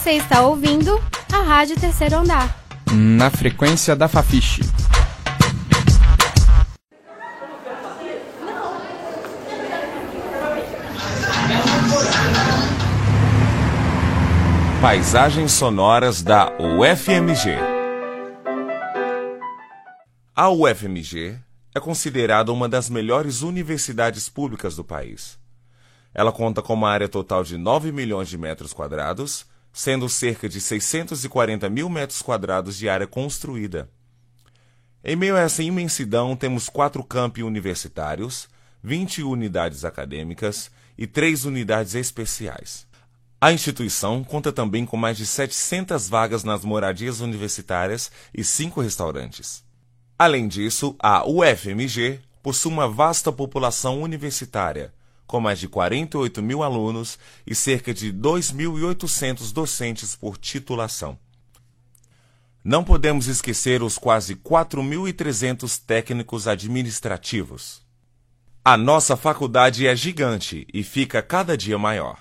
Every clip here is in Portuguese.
Você está ouvindo a Rádio Terceiro Andar. Na frequência da Fafiche. Paisagens sonoras da UFMG. A UFMG é considerada uma das melhores universidades públicas do país. Ela conta com uma área total de 9 milhões de metros quadrados, sendo cerca de 640 mil metros quadrados de área construída. Em meio a essa imensidão, temos quatro campi universitários, 20 unidades acadêmicas e três unidades especiais. A instituição conta também com mais de 700 vagas nas moradias universitárias e cinco restaurantes. Além disso, a UFMG possui uma vasta população universitária, com mais de 48 mil alunos e cerca de 2.800 docentes por titulação. Não podemos esquecer os quase 4.300 técnicos administrativos. A nossa faculdade é gigante e fica cada dia maior.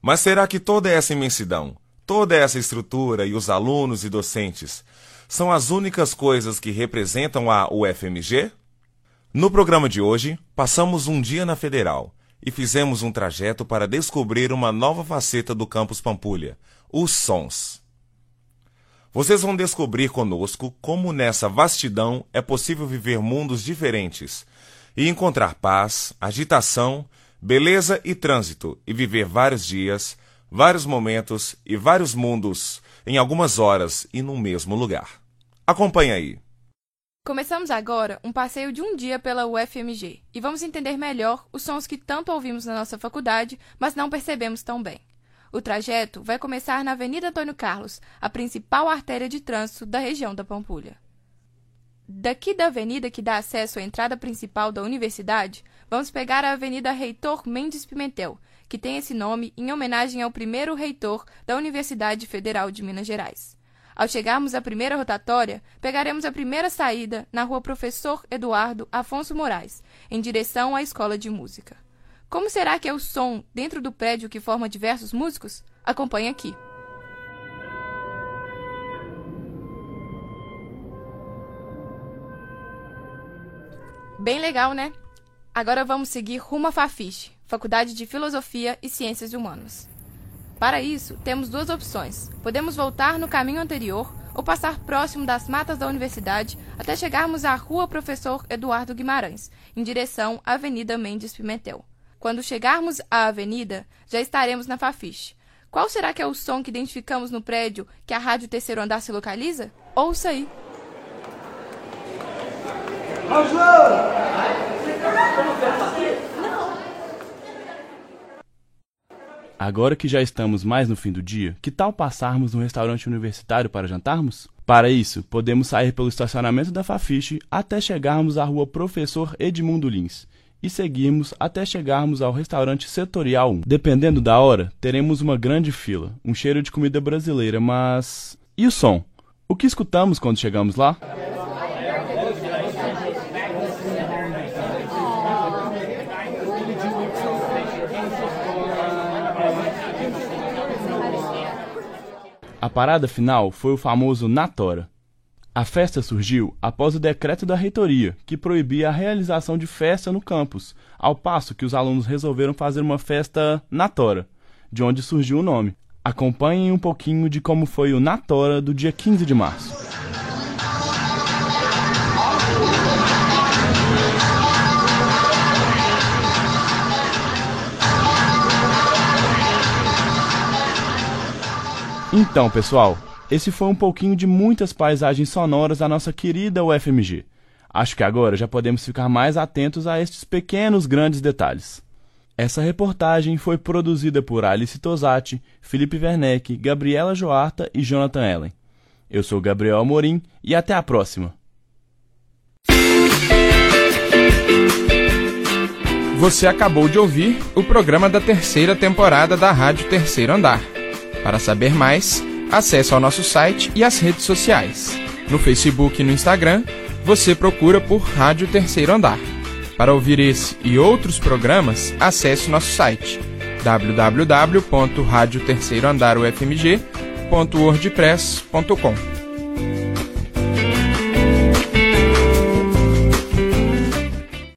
Mas será que toda essa imensidão, toda essa estrutura e os alunos e docentes são as únicas coisas que representam a UFMG? No programa de hoje, passamos um dia na Federal e fizemos um trajeto para descobrir uma nova faceta do campus Pampulha, os sons. Vocês vão descobrir conosco como nessa vastidão é possível viver mundos diferentes e encontrar paz, agitação beleza e trânsito, e viver vários dias, vários momentos e vários mundos em algumas horas e no mesmo lugar. Acompanhe aí. Começamos agora um passeio de um dia pela UFMG e vamos entender melhor os sons que tanto ouvimos na nossa faculdade, mas não percebemos tão bem. O trajeto vai começar na Avenida Antônio Carlos, a principal artéria de trânsito da região da Pampulha. Daqui da avenida que dá acesso à entrada principal da universidade, vamos pegar a Avenida Reitor Mendes Pimentel, que tem esse nome em homenagem ao primeiro reitor da Universidade Federal de Minas Gerais. Ao chegarmos à primeira rotatória, pegaremos a primeira saída na rua Professor Eduardo Afonso Moraes, em direção à Escola de Música. Como será que é o som dentro do prédio que forma diversos músicos? Acompanhe aqui. Bem legal, né? Agora vamos seguir rumo à Fafiche, Faculdade de Filosofia e Ciências Humanas. Para isso, temos duas opções. Podemos voltar no caminho anterior ou passar próximo das matas da universidade até chegarmos à Rua Professor Eduardo Guimarães, em direção à Avenida Mendes Pimentel. Quando chegarmos à avenida, já estaremos na Fafiche. Qual será que é o som que identificamos no prédio que a Rádio Terceiro Andar se localiza? Ouça aí! Agora que já estamos mais no fim do dia, que tal passarmos no restaurante universitário para jantarmos? Para isso, podemos sair pelo estacionamento da Fafiche até chegarmos à rua Professor Edmundo Lins e seguirmos até chegarmos ao restaurante setorial 1. Dependendo da hora, teremos uma grande fila, um cheiro de comida brasileira, mas. E o som? O que escutamos quando chegamos lá? A parada final foi o famoso Natora. A festa surgiu após o decreto da reitoria, que proibia a realização de festa no campus, ao passo que os alunos resolveram fazer uma festa Natora, de onde surgiu o nome. Acompanhem um pouquinho de como foi o Natora do dia 15 de março. Então, pessoal, esse foi um pouquinho de muitas paisagens sonoras da nossa querida UFMG. Acho que agora já podemos ficar mais atentos a estes pequenos grandes detalhes. Essa reportagem foi produzida por Alice Tosati, Felipe Werneck, Gabriela Joarta e Jonathan Ellen. Eu sou Gabriel Amorim e até a próxima. Você acabou de ouvir o programa da terceira temporada da Rádio Terceiro Andar. Para saber mais, acesse ao nosso site e as redes sociais. No Facebook e no Instagram, você procura por Rádio Terceiro Andar. Para ouvir esse e outros programas, acesse nosso site www.radioterceiroandarufmg.wordpress.com